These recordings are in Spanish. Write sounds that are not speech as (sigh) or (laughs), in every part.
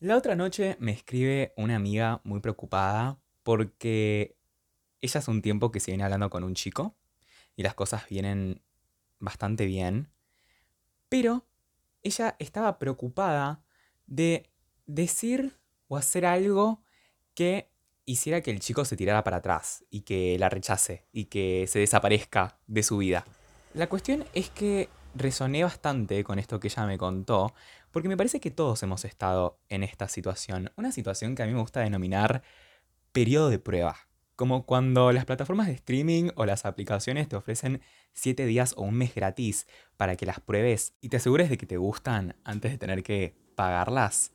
La otra noche me escribe una amiga muy preocupada porque ella hace un tiempo que se viene hablando con un chico y las cosas vienen bastante bien, pero ella estaba preocupada de decir o hacer algo que hiciera que el chico se tirara para atrás y que la rechace y que se desaparezca de su vida. La cuestión es que resoné bastante con esto que ella me contó, porque me parece que todos hemos estado en esta situación, una situación que a mí me gusta denominar periodo de prueba. Como cuando las plataformas de streaming o las aplicaciones te ofrecen 7 días o un mes gratis para que las pruebes y te asegures de que te gustan antes de tener que pagarlas.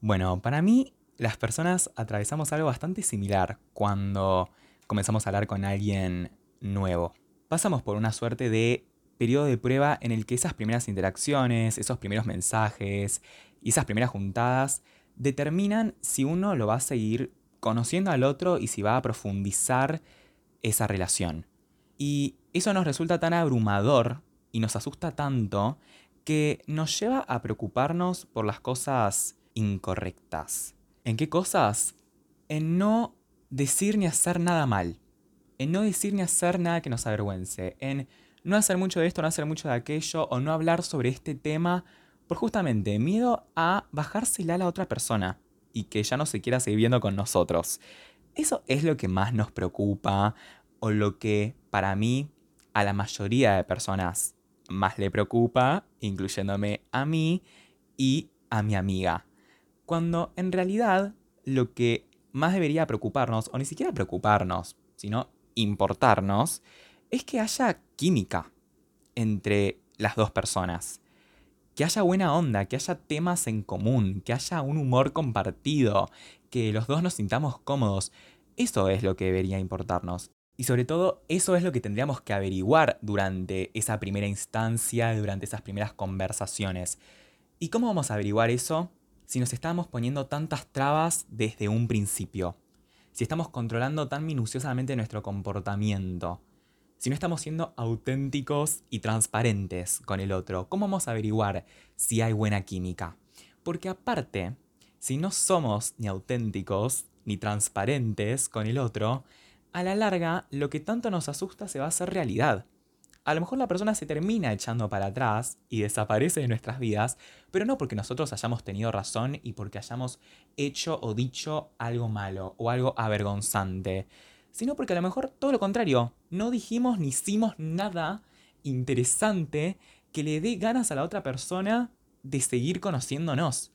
Bueno, para mí las personas atravesamos algo bastante similar cuando comenzamos a hablar con alguien nuevo. Pasamos por una suerte de periodo de prueba en el que esas primeras interacciones, esos primeros mensajes y esas primeras juntadas determinan si uno lo va a seguir conociendo al otro y si va a profundizar esa relación. Y eso nos resulta tan abrumador y nos asusta tanto que nos lleva a preocuparnos por las cosas incorrectas. ¿En qué cosas? En no decir ni hacer nada mal. En no decir ni hacer nada que nos avergüence. En no hacer mucho de esto, no hacer mucho de aquello o no hablar sobre este tema por justamente miedo a bajársela a la otra persona y que ya no se quiera seguir viendo con nosotros. Eso es lo que más nos preocupa o lo que para mí a la mayoría de personas más le preocupa, incluyéndome a mí y a mi amiga. Cuando en realidad lo que más debería preocuparnos, o ni siquiera preocuparnos, sino importarnos, es que haya química entre las dos personas que haya buena onda, que haya temas en común, que haya un humor compartido, que los dos nos sintamos cómodos. Eso es lo que debería importarnos. Y sobre todo, eso es lo que tendríamos que averiguar durante esa primera instancia, durante esas primeras conversaciones. ¿Y cómo vamos a averiguar eso si nos estamos poniendo tantas trabas desde un principio? Si estamos controlando tan minuciosamente nuestro comportamiento si no estamos siendo auténticos y transparentes con el otro? ¿Cómo vamos a averiguar si hay buena química? Porque aparte, si no somos ni auténticos ni transparentes con el otro, a la larga lo que tanto nos asusta se va a hacer realidad. A lo mejor la persona se termina echando para atrás y desaparece de nuestras vidas, pero no porque nosotros hayamos tenido razón y porque hayamos hecho o dicho algo malo o algo avergonzante, sino porque a lo mejor todo lo contrario, no dijimos ni hicimos nada interesante que le dé ganas a la otra persona de seguir conociéndonos.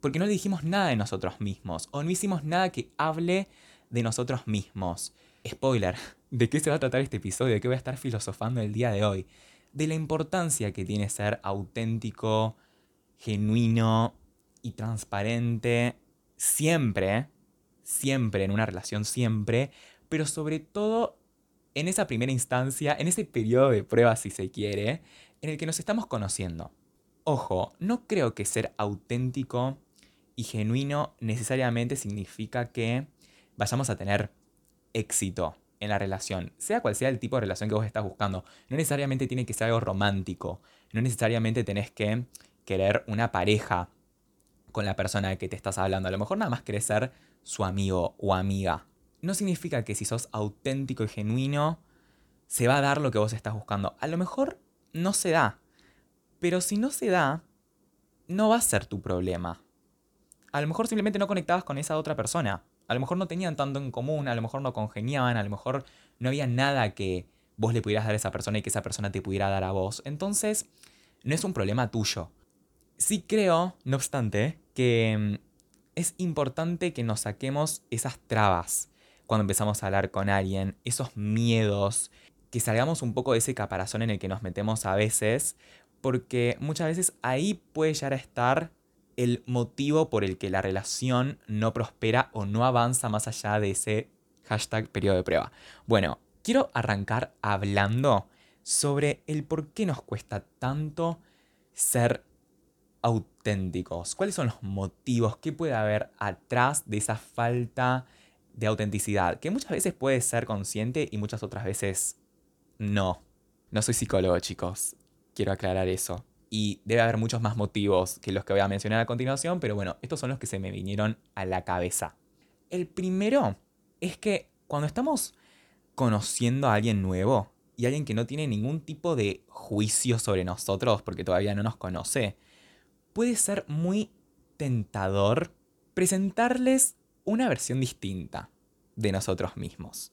Porque no le dijimos nada de nosotros mismos, o no hicimos nada que hable de nosotros mismos. Spoiler, (laughs) ¿de qué se va a tratar este episodio? ¿De qué voy a estar filosofando el día de hoy? De la importancia que tiene ser auténtico, genuino y transparente siempre siempre, en una relación siempre, pero sobre todo en esa primera instancia, en ese periodo de prueba, si se quiere, en el que nos estamos conociendo. Ojo, no creo que ser auténtico y genuino necesariamente significa que vayamos a tener éxito en la relación, sea cual sea el tipo de relación que vos estás buscando. No necesariamente tiene que ser algo romántico, no necesariamente tenés que querer una pareja con la persona de que te estás hablando. A lo mejor nada más querés ser su amigo o amiga. No significa que si sos auténtico y genuino, se va a dar lo que vos estás buscando. A lo mejor no se da. Pero si no se da, no va a ser tu problema. A lo mejor simplemente no conectabas con esa otra persona. A lo mejor no tenían tanto en común, a lo mejor no congeniaban, a lo mejor no había nada que vos le pudieras dar a esa persona y que esa persona te pudiera dar a vos. Entonces, no es un problema tuyo. Sí creo, no obstante, que mm, es importante que nos saquemos esas trabas cuando empezamos a hablar con alguien, esos miedos, que salgamos un poco de ese caparazón en el que nos metemos a veces, porque muchas veces ahí puede llegar a estar el motivo por el que la relación no prospera o no avanza más allá de ese hashtag periodo de prueba. Bueno, quiero arrancar hablando sobre el por qué nos cuesta tanto ser auténticos? ¿Cuáles son los motivos? ¿Qué puede haber atrás de esa falta de autenticidad? Que muchas veces puede ser consciente y muchas otras veces no. No soy psicólogo, chicos. Quiero aclarar eso. Y debe haber muchos más motivos que los que voy a mencionar a continuación, pero bueno, estos son los que se me vinieron a la cabeza. El primero es que cuando estamos conociendo a alguien nuevo y alguien que no tiene ningún tipo de juicio sobre nosotros porque todavía no nos conoce, puede ser muy tentador presentarles una versión distinta de nosotros mismos.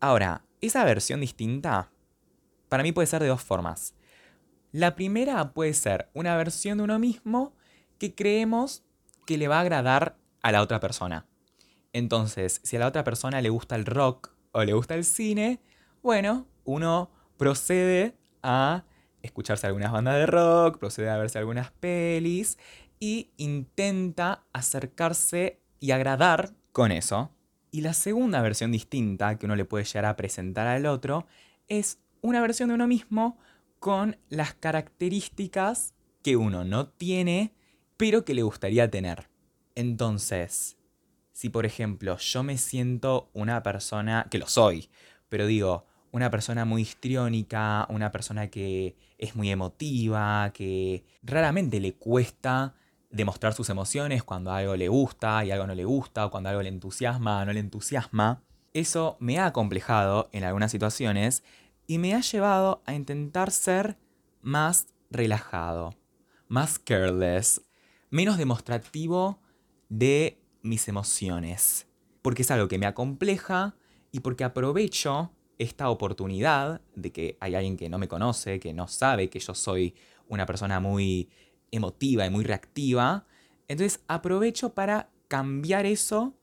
Ahora, esa versión distinta para mí puede ser de dos formas. La primera puede ser una versión de uno mismo que creemos que le va a agradar a la otra persona. Entonces, si a la otra persona le gusta el rock o le gusta el cine, bueno, uno procede a escucharse algunas bandas de rock, procede a verse algunas pelis y intenta acercarse y agradar con eso. Y la segunda versión distinta que uno le puede llegar a presentar al otro es una versión de uno mismo con las características que uno no tiene, pero que le gustaría tener. Entonces, si por ejemplo yo me siento una persona, que lo soy, pero digo, una persona muy histriónica, una persona que es muy emotiva, que raramente le cuesta demostrar sus emociones cuando algo le gusta y algo no le gusta, o cuando algo le entusiasma o no le entusiasma. Eso me ha acomplejado en algunas situaciones y me ha llevado a intentar ser más relajado, más careless, menos demostrativo de mis emociones. Porque es algo que me acompleja y porque aprovecho esta oportunidad de que hay alguien que no me conoce, que no sabe que yo soy una persona muy emotiva y muy reactiva. Entonces aprovecho para cambiar eso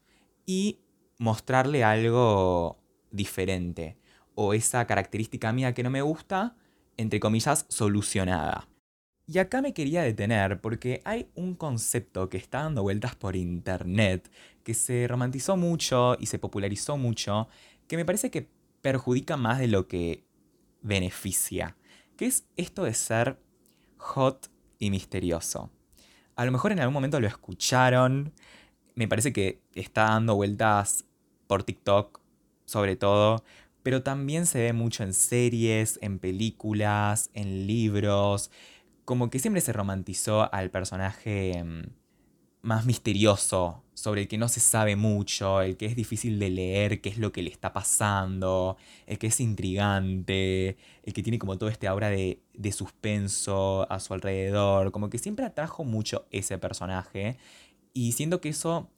y mostrarle algo diferente o esa característica mía que no me gusta, entre comillas, solucionada. Y acá me quería detener porque hay un concepto que está dando vueltas por internet, que se romantizó mucho y se popularizó mucho, que me parece que perjudica más de lo que beneficia, que es esto de ser hot y misterioso. A lo mejor en algún momento lo escucharon, me parece que está dando vueltas por TikTok sobre todo, pero también se ve mucho en series, en películas, en libros, como que siempre se romantizó al personaje mm, más misterioso, sobre el que no se sabe mucho, el que es difícil de leer qué es lo que le está pasando, el que es intrigante, el que tiene como todo este aura de, de suspenso a su alrededor, como que siempre atrajo mucho ese personaje y siento que eso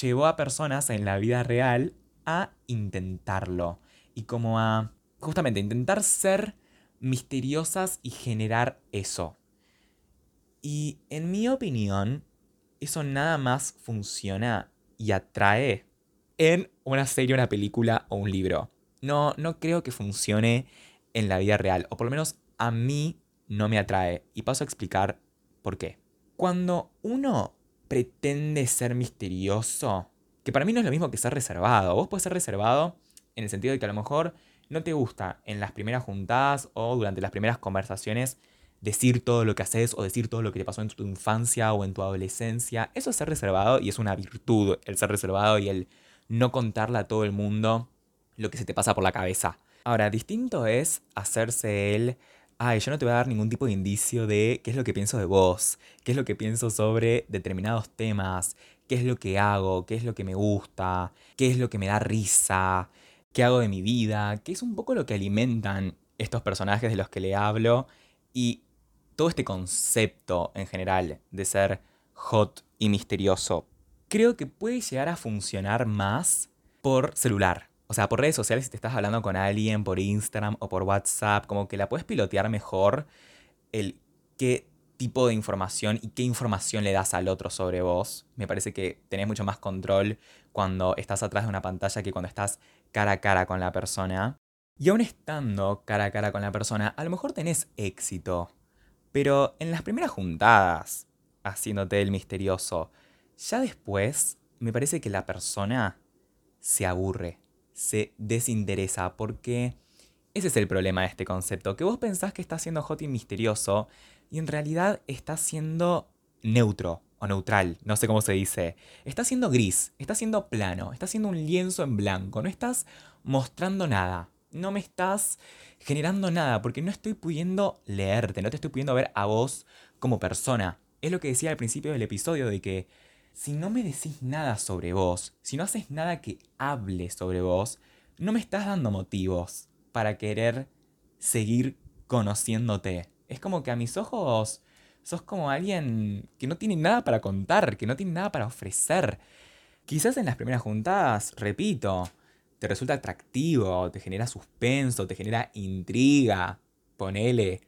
llevó a personas en la vida real a intentarlo y como a justamente intentar ser misteriosas y generar eso. Y en mi opinión, eso nada más funciona y atrae en una serie, una película o un libro. No, no creo que funcione en la vida real, o por lo menos a mí no me atrae. Y paso a explicar por qué. Cuando uno pretende ser misterioso, que para mí no es lo mismo que ser reservado. Vos puedes ser reservado en el sentido de que a lo mejor no te gusta en las primeras juntadas o durante las primeras conversaciones decir todo lo que haces o decir todo lo que te pasó en tu infancia o en tu adolescencia. Eso es ser reservado y es una virtud el ser reservado y el no contarle a todo el mundo lo que se te pasa por la cabeza. Ahora, distinto es hacerse el, ay, yo no te voy a dar ningún tipo de indicio de qué es lo que pienso de vos, qué es lo que pienso sobre determinados temas, qué es lo que hago, qué es lo que me gusta, qué es lo que me da risa, qué hago de mi vida, que es un poco lo que alimentan estos personajes de los que le hablo y todo este concepto en general de ser hot y misterioso, creo que puede llegar a funcionar más por celular. O sea, por redes sociales, si te estás hablando con alguien por Instagram o por WhatsApp, como que la puedes pilotear mejor el qué tipo de información y qué información le das al otro sobre vos. Me parece que tenés mucho más control cuando estás atrás de una pantalla que cuando estás cara a cara con la persona. Y aún estando cara a cara con la persona, a lo mejor tenés éxito. Pero en las primeras juntadas, haciéndote el misterioso, ya después me parece que la persona se aburre, se desinteresa, porque ese es el problema de este concepto, que vos pensás que está siendo hot y misterioso, y en realidad está siendo neutro, o neutral, no sé cómo se dice. Está siendo gris, está siendo plano, está siendo un lienzo en blanco, no estás mostrando nada. No me estás generando nada, porque no estoy pudiendo leerte, no te estoy pudiendo ver a vos como persona. Es lo que decía al principio del episodio de que si no me decís nada sobre vos, si no haces nada que hable sobre vos, no me estás dando motivos para querer seguir conociéndote. Es como que a mis ojos sos como alguien que no tiene nada para contar, que no tiene nada para ofrecer. Quizás en las primeras juntadas, repito, te resulta atractivo, te genera suspenso, te genera intriga, ponele.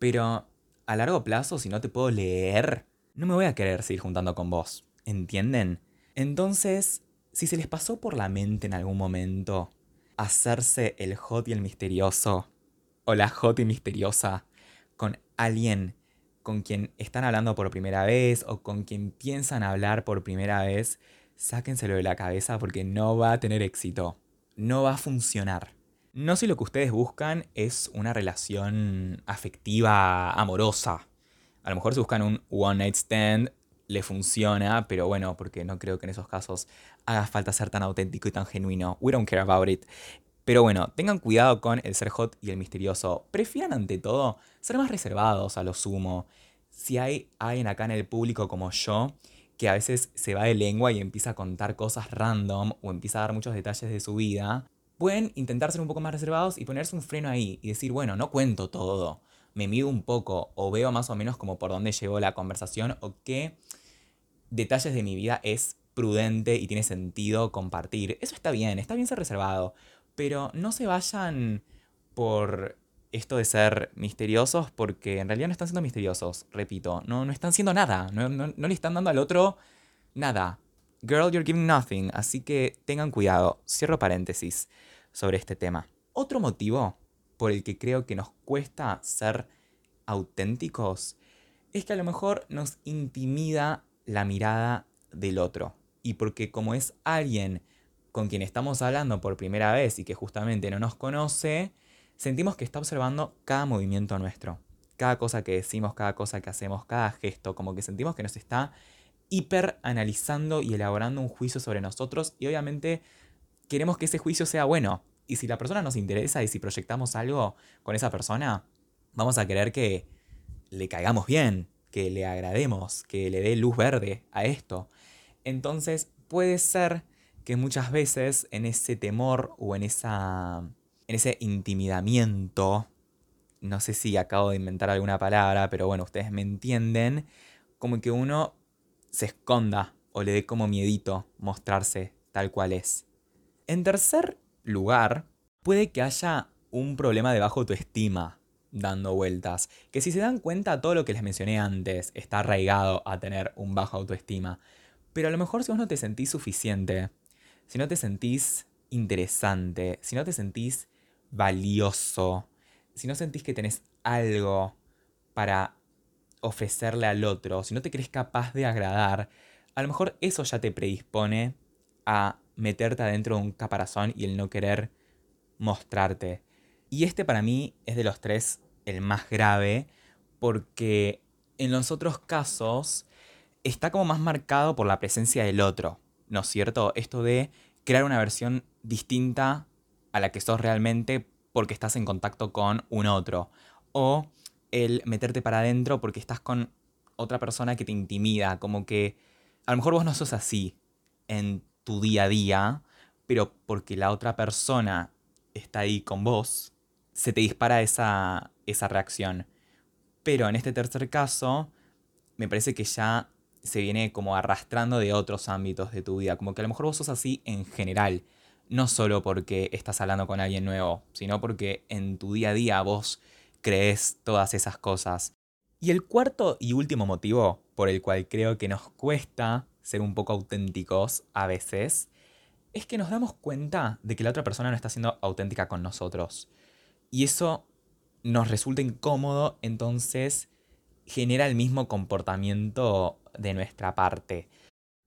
Pero a largo plazo, si no te puedo leer, no me voy a querer seguir juntando con vos. ¿Entienden? Entonces, si se les pasó por la mente en algún momento hacerse el hot y el misterioso, o la hot y misteriosa, con alguien con quien están hablando por primera vez o con quien piensan hablar por primera vez, sáquenselo de la cabeza porque no va a tener éxito. No va a funcionar. No sé lo que ustedes buscan es una relación afectiva, amorosa. A lo mejor si buscan un one night stand, le funciona, pero bueno, porque no creo que en esos casos haga falta ser tan auténtico y tan genuino. We don't care about it. Pero bueno, tengan cuidado con el ser hot y el misterioso. Prefieran ante todo ser más reservados a lo sumo. Si hay alguien acá en el público como yo, que a veces se va de lengua y empieza a contar cosas random o empieza a dar muchos detalles de su vida, pueden intentar ser un poco más reservados y ponerse un freno ahí y decir, bueno, no cuento todo, me mido un poco o veo más o menos como por dónde llegó la conversación o qué detalles de mi vida es prudente y tiene sentido compartir. Eso está bien, está bien ser reservado, pero no se vayan por esto de ser misteriosos porque en realidad no están siendo misteriosos, repito, no, no están siendo nada, no, no le están dando al otro nada. Girl, you're giving nothing, así que tengan cuidado. Cierro paréntesis sobre este tema. Otro motivo por el que creo que nos cuesta ser auténticos es que a lo mejor nos intimida la mirada del otro. Y porque como es alguien con quien estamos hablando por primera vez y que justamente no nos conoce, sentimos que está observando cada movimiento nuestro, cada cosa que decimos, cada cosa que hacemos, cada gesto, como que sentimos que nos está hiper analizando y elaborando un juicio sobre nosotros y obviamente queremos que ese juicio sea bueno. Y si la persona nos interesa y si proyectamos algo con esa persona, vamos a querer que le caigamos bien, que le agrademos, que le dé luz verde a esto. Entonces puede ser que muchas veces en ese temor o en, esa, en ese intimidamiento, no sé si acabo de inventar alguna palabra, pero bueno, ustedes me entienden, como que uno se esconda o le dé como miedito mostrarse tal cual es. En tercer lugar, puede que haya un problema de bajo autoestima dando vueltas, que si se dan cuenta todo lo que les mencioné antes está arraigado a tener un bajo autoestima, pero a lo mejor si vos no te sentís suficiente, si no te sentís interesante, si no te sentís valioso, si no sentís que tenés algo para ofrecerle al otro, si no te crees capaz de agradar, a lo mejor eso ya te predispone a meterte adentro de un caparazón y el no querer mostrarte. Y este para mí es de los tres el más grave, porque en los otros casos está como más marcado por la presencia del otro. ¿no es cierto? Esto de crear una versión distinta a la que sos realmente porque estás en contacto con un otro. O el meterte para adentro porque estás con otra persona que te intimida, como que a lo mejor vos no sos así en tu día a día, pero porque la otra persona está ahí con vos, se te dispara esa, esa reacción. Pero en este tercer caso, me parece que ya se viene como arrastrando de otros ámbitos de tu vida. Como que a lo mejor vos sos así en general. No solo porque estás hablando con alguien nuevo, sino porque en tu día a día vos crees todas esas cosas. Y el cuarto y último motivo por el cual creo que nos cuesta ser un poco auténticos a veces, es que nos damos cuenta de que la otra persona no está siendo auténtica con nosotros. Y eso nos resulta incómodo, entonces genera el mismo comportamiento de nuestra parte.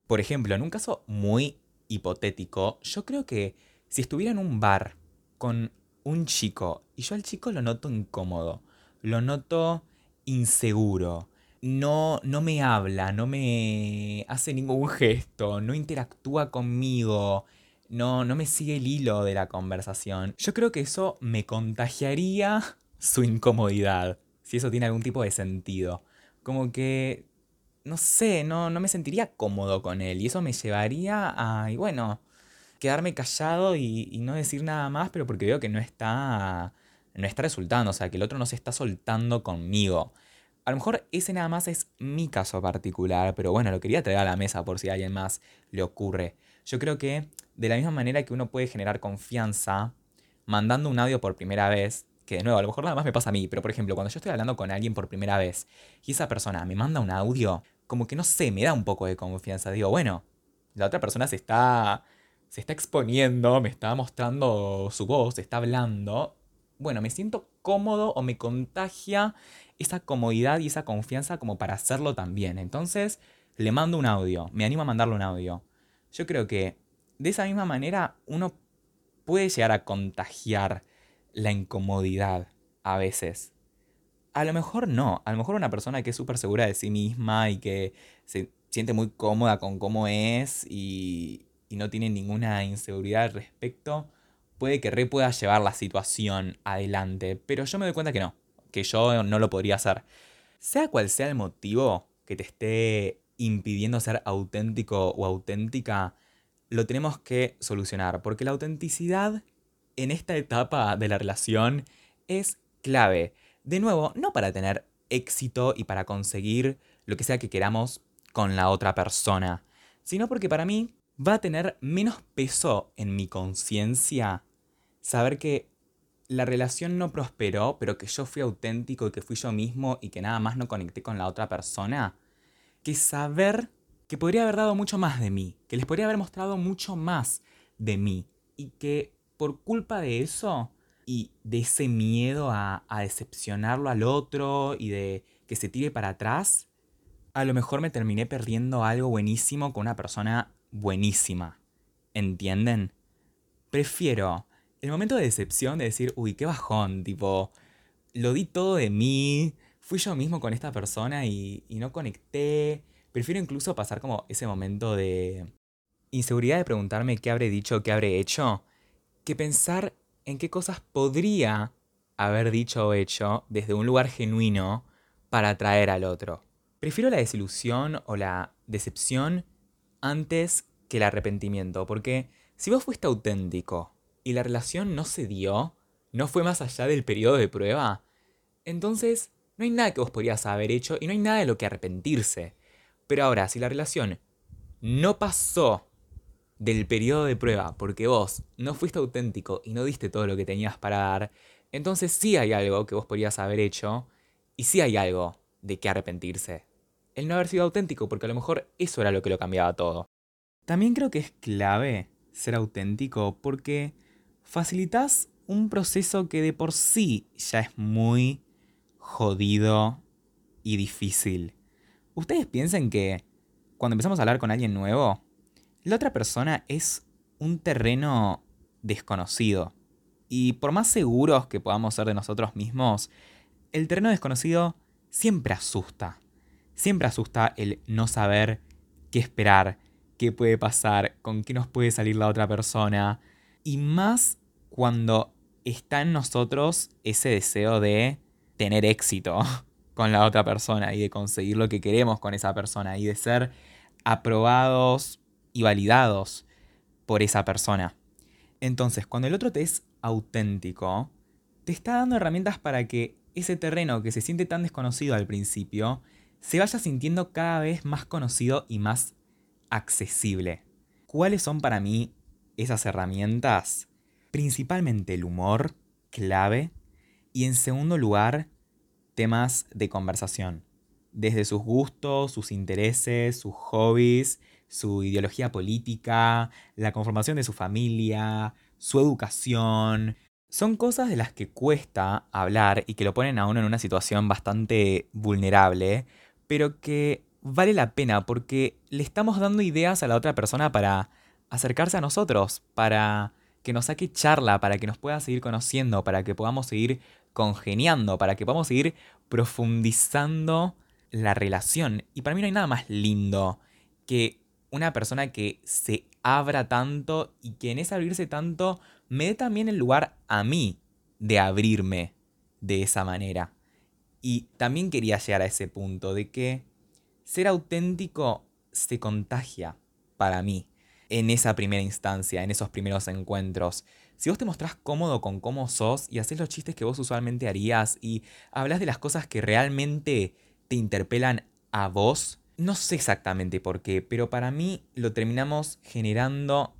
Por ejemplo, en un caso muy hipotético, yo creo que si estuviera en un bar con un chico y yo al chico lo noto incómodo, lo noto inseguro, no, no me habla, no me hace ningún gesto, no interactúa conmigo, no, no me sigue el hilo de la conversación. Yo creo que eso me contagiaría su incomodidad, si eso tiene algún tipo de sentido. Como que, no sé, no, no me sentiría cómodo con él y eso me llevaría a, y bueno, quedarme callado y, y no decir nada más, pero porque veo que no está, no está resultando, o sea, que el otro no se está soltando conmigo. A lo mejor ese nada más es mi caso particular, pero bueno, lo quería traer a la mesa por si a alguien más le ocurre. Yo creo que de la misma manera que uno puede generar confianza mandando un audio por primera vez, que de nuevo, a lo mejor nada más me pasa a mí, pero por ejemplo, cuando yo estoy hablando con alguien por primera vez y esa persona me manda un audio, como que no sé, me da un poco de confianza. Digo, bueno, la otra persona se está, se está exponiendo, me está mostrando su voz, está hablando. Bueno, me siento cómodo o me contagia esa comodidad y esa confianza como para hacerlo también. Entonces, le mando un audio, me animo a mandarle un audio. Yo creo que de esa misma manera uno puede llegar a contagiar la incomodidad a veces. A lo mejor no, a lo mejor una persona que es súper segura de sí misma y que se siente muy cómoda con cómo es y, y no tiene ninguna inseguridad al respecto, puede que re pueda llevar la situación adelante, pero yo me doy cuenta que no, que yo no lo podría hacer. Sea cual sea el motivo que te esté impidiendo ser auténtico o auténtica, lo tenemos que solucionar, porque la autenticidad en esta etapa de la relación es clave. De nuevo, no para tener éxito y para conseguir lo que sea que queramos con la otra persona, sino porque para mí va a tener menos peso en mi conciencia saber que la relación no prosperó, pero que yo fui auténtico y que fui yo mismo y que nada más no conecté con la otra persona, que saber que podría haber dado mucho más de mí, que les podría haber mostrado mucho más de mí y que por culpa de eso y de ese miedo a, a decepcionarlo al otro y de que se tire para atrás, a lo mejor me terminé perdiendo algo buenísimo con una persona buenísima. ¿Entienden? Prefiero el momento de decepción de decir, uy, qué bajón, tipo, lo di todo de mí, fui yo mismo con esta persona y, y no conecté. Prefiero incluso pasar como ese momento de inseguridad de preguntarme qué habré dicho, qué habré hecho, que pensar en qué cosas podría haber dicho o hecho desde un lugar genuino para atraer al otro. Prefiero la desilusión o la decepción antes que el arrepentimiento, porque si vos fuiste auténtico y la relación no se dio, no fue más allá del periodo de prueba, entonces no hay nada que vos podrías haber hecho y no hay nada de lo que arrepentirse. Pero ahora, si la relación no pasó del periodo de prueba porque vos no fuiste auténtico y no diste todo lo que tenías para dar, entonces sí hay algo que vos podrías haber hecho y sí hay algo de qué arrepentirse. El no haber sido auténtico porque a lo mejor eso era lo que lo cambiaba todo. También creo que es clave ser auténtico porque facilitas un proceso que de por sí ya es muy jodido y difícil. Ustedes piensen que cuando empezamos a hablar con alguien nuevo, la otra persona es un terreno desconocido. Y por más seguros que podamos ser de nosotros mismos, el terreno desconocido siempre asusta. Siempre asusta el no saber qué esperar, qué puede pasar, con qué nos puede salir la otra persona. Y más cuando está en nosotros ese deseo de tener éxito. (laughs) con la otra persona y de conseguir lo que queremos con esa persona y de ser aprobados y validados por esa persona. Entonces, cuando el otro te es auténtico, te está dando herramientas para que ese terreno que se siente tan desconocido al principio se vaya sintiendo cada vez más conocido y más accesible. ¿Cuáles son para mí esas herramientas? Principalmente el humor, clave, y en segundo lugar, temas de conversación, desde sus gustos, sus intereses, sus hobbies, su ideología política, la conformación de su familia, su educación. Son cosas de las que cuesta hablar y que lo ponen a uno en una situación bastante vulnerable, pero que vale la pena porque le estamos dando ideas a la otra persona para acercarse a nosotros, para que nos saque charla, para que nos pueda seguir conociendo, para que podamos seguir congeniando, para que podamos seguir profundizando la relación. Y para mí no hay nada más lindo que una persona que se abra tanto y que en ese abrirse tanto me dé también el lugar a mí de abrirme de esa manera. Y también quería llegar a ese punto de que ser auténtico se contagia para mí en esa primera instancia, en esos primeros encuentros. Si vos te mostrás cómodo con cómo sos y haces los chistes que vos usualmente harías y hablas de las cosas que realmente te interpelan a vos, no sé exactamente por qué, pero para mí lo terminamos generando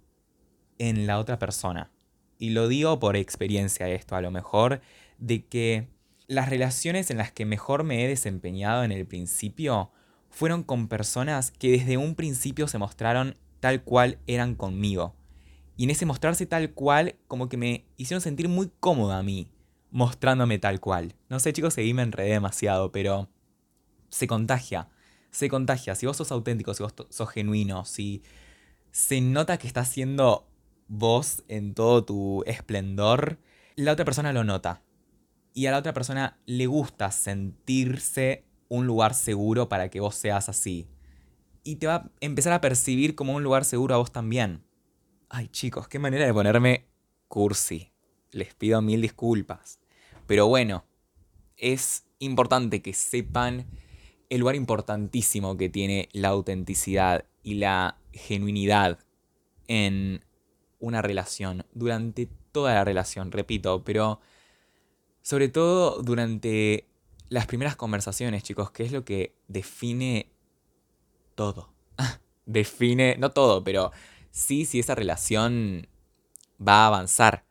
en la otra persona. Y lo digo por experiencia esto, a lo mejor, de que las relaciones en las que mejor me he desempeñado en el principio fueron con personas que desde un principio se mostraron tal cual eran conmigo. Y en ese mostrarse tal cual, como que me hicieron sentir muy cómoda a mí, mostrándome tal cual. No sé chicos, seguí me enredé demasiado, pero se contagia se contagia. Si vos sos auténtico, si vos sos genuino, si se nota que estás siendo vos en todo tu esplendor, la otra persona lo nota. Y a la otra persona le gusta sentirse un lugar seguro para que vos seas así. Y te va a empezar a percibir como un lugar seguro a vos también. Ay chicos, qué manera de ponerme cursi. Les pido mil disculpas. Pero bueno, es importante que sepan el lugar importantísimo que tiene la autenticidad y la genuinidad en una relación, durante toda la relación, repito, pero sobre todo durante las primeras conversaciones, chicos, que es lo que define todo. (laughs) define, no todo, pero sí si esa relación va a avanzar.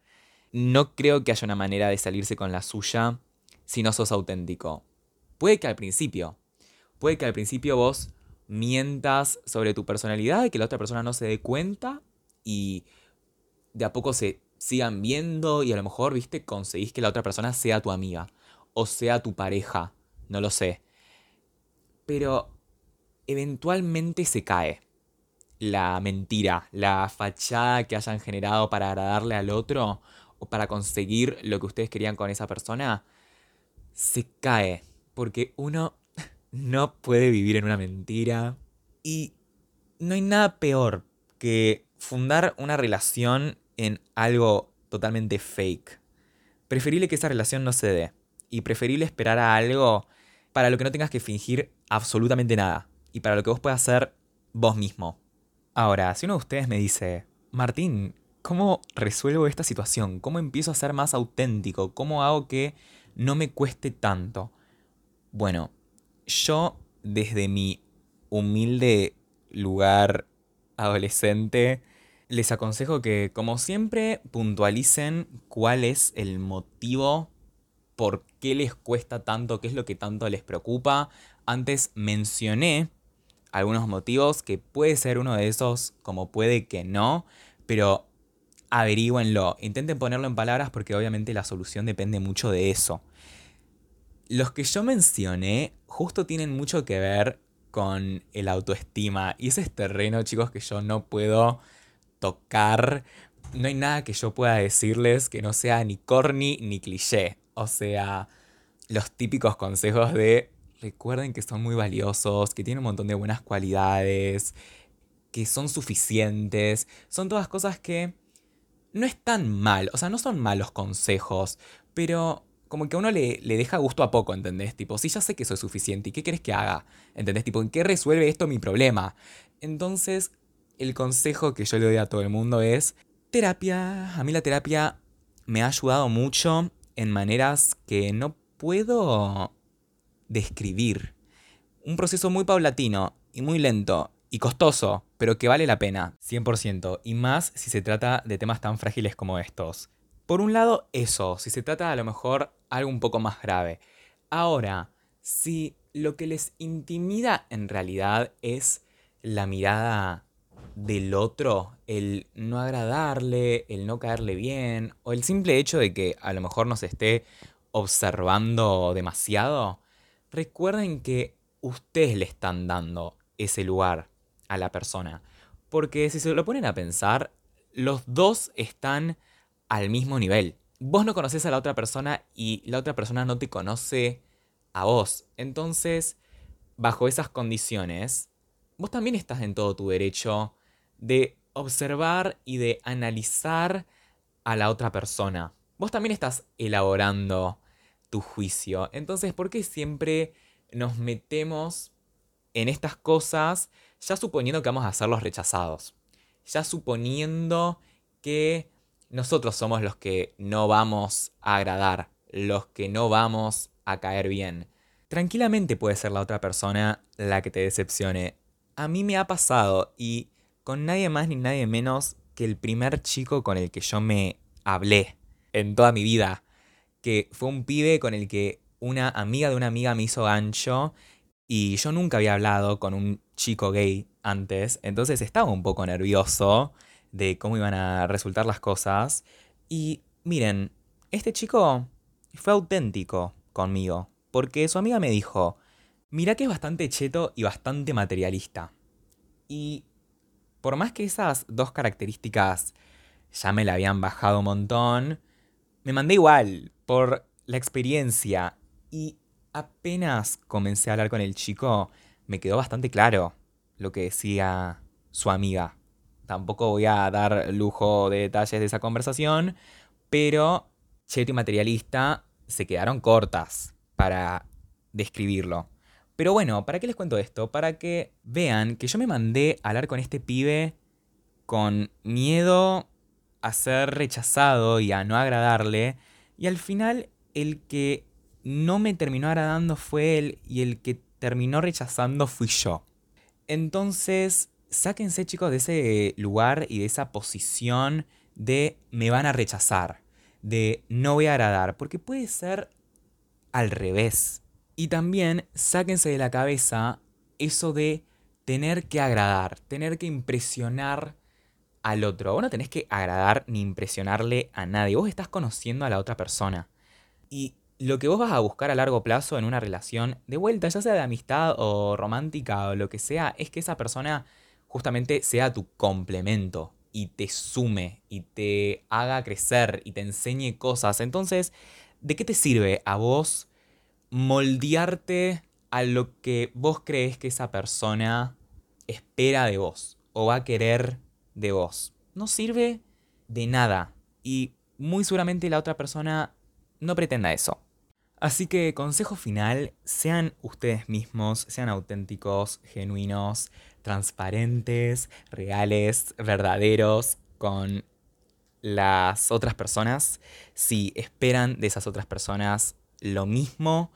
No creo que haya una manera de salirse con la suya si no sos auténtico. Puede que al principio, Puede que al principio vos mientas sobre tu personalidad y que la otra persona no se dé cuenta y de a poco se sigan viendo y a lo mejor, viste, conseguís que la otra persona sea tu amiga o sea tu pareja, no lo sé. Pero eventualmente se cae la mentira, la fachada que hayan generado para agradarle al otro o para conseguir lo que ustedes querían con esa persona, se cae porque uno no puede vivir en una mentira. Y no hay nada peor que fundar una relación en algo totalmente fake. Preferible que esa relación no se dé. Y preferible esperar a algo para lo que no tengas que fingir absolutamente nada. Y para lo que vos puedas ser vos mismo. Ahora, si uno de ustedes me dice, Martín, ¿cómo resuelvo esta situación? ¿Cómo empiezo a ser más auténtico? ¿Cómo hago que no me cueste tanto? Bueno, yo, desde mi humilde lugar adolescente, les aconsejo que, como siempre, puntualicen cuál es el motivo por qué les cuesta tanto, qué es lo que tanto les preocupa. Antes mencioné algunos motivos, que puede ser uno de esos, como puede que no, pero averígüenlo. Intenten ponerlo en palabras porque obviamente la solución depende mucho de eso. Los que yo mencioné justo tienen mucho que ver con el autoestima. Y ese es terreno, chicos, que yo no puedo tocar. No hay nada que yo pueda decirles que no sea ni corny ni cliché. O sea, los típicos consejos de recuerden que son muy valiosos, que tienen un montón de buenas cualidades, que son suficientes. Son todas cosas que no están mal. O sea, no son malos consejos, pero como que a uno le, le, deja gusto a poco, ¿entendés? Tipo, si ya sé que es suficiente, ¿y qué querés que haga? ¿Entendés? Tipo, ¿en qué resuelve esto mi problema? Entonces, el consejo que yo le doy a todo el mundo es terapia. A mí la terapia me ha ayudado mucho en maneras que no puedo describir. Un proceso muy paulatino y muy lento y costoso, pero que vale la pena, 100%, y más si se trata de temas tan frágiles como estos. Por un lado, eso, si se trata a lo mejor algo un poco más grave. Ahora, si lo que les intimida en realidad es la mirada del otro, el no agradarle, el no caerle bien, o el simple hecho de que a lo mejor nos esté observando demasiado, recuerden que ustedes le están dando ese lugar a la persona. Porque si se lo ponen a pensar, los dos están al mismo nivel vos no conoces a la otra persona y la otra persona no te conoce a vos. Entonces, bajo esas condiciones, vos también estás en todo tu derecho de observar y de analizar a la otra persona. Vos también estás elaborando tu juicio. Entonces, ¿por qué siempre nos metemos en estas cosas ya suponiendo que vamos a ser los rechazados? Ya suponiendo que nosotros somos los que no vamos a agradar, los que no vamos a caer bien. Tranquilamente puede ser la otra persona la que te decepcione. A mí me ha pasado y con nadie más ni nadie menos que el primer chico con el que yo me hablé en toda mi vida. Que fue un pibe con el que una amiga de una amiga me hizo gancho y yo nunca había hablado con un chico gay antes, entonces estaba un poco nervioso de cómo iban a resultar las cosas. Y miren, este chico fue auténtico conmigo, porque su amiga me dijo, mira que es bastante cheto y bastante materialista. Y por más que esas dos características ya me la habían bajado un montón, me mandé igual por la experiencia y apenas comencé a hablar con el chico, me quedó bastante claro lo que decía su amiga. Tampoco voy a dar lujo de detalles de esa conversación, pero Cheto y Materialista se quedaron cortas para describirlo. Pero bueno, ¿para qué les cuento esto? Para que vean que yo me mandé a hablar con este pibe con miedo a ser rechazado y a no agradarle. Y al final el que no me terminó agradando fue él y el que terminó rechazando fui yo. Entonces, sáquense chicos de ese lugar y de esa posición de me van a rechazar, de no voy a agradar, porque puede ser al revés. Y también sáquense de la cabeza eso de tener que agradar, tener que impresionar al otro. Vos no tenés que agradar ni impresionarle a nadie. Vos estás conociendo a la otra persona. Y lo que vos vas a buscar a largo plazo en una relación, de vuelta, ya sea de amistad o romántica o lo que sea, es que esa persona justamente sea tu complemento y te sume y te haga crecer y te enseñe cosas. Entonces, ¿de qué te sirve a vos moldearte a lo que vos crees que esa persona espera de vos o va a querer de vos? No sirve de nada y muy seguramente la otra persona no pretenda eso. Así que consejo final, sean ustedes mismos, sean auténticos, genuinos, transparentes, reales, verdaderos con las otras personas. Si esperan de esas otras personas lo mismo,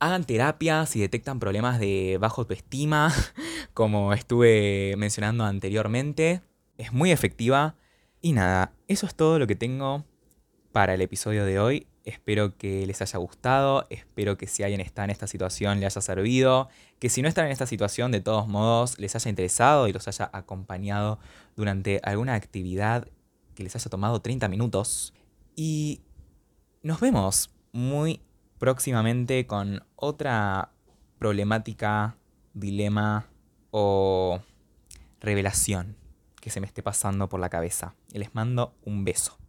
hagan terapia si detectan problemas de bajo autoestima, (laughs) como estuve mencionando anteriormente. Es muy efectiva. Y nada, eso es todo lo que tengo para el episodio de hoy. Espero que les haya gustado, espero que si alguien está en esta situación le haya servido, que si no están en esta situación de todos modos les haya interesado y los haya acompañado durante alguna actividad que les haya tomado 30 minutos. Y nos vemos muy próximamente con otra problemática, dilema o revelación que se me esté pasando por la cabeza. Les mando un beso.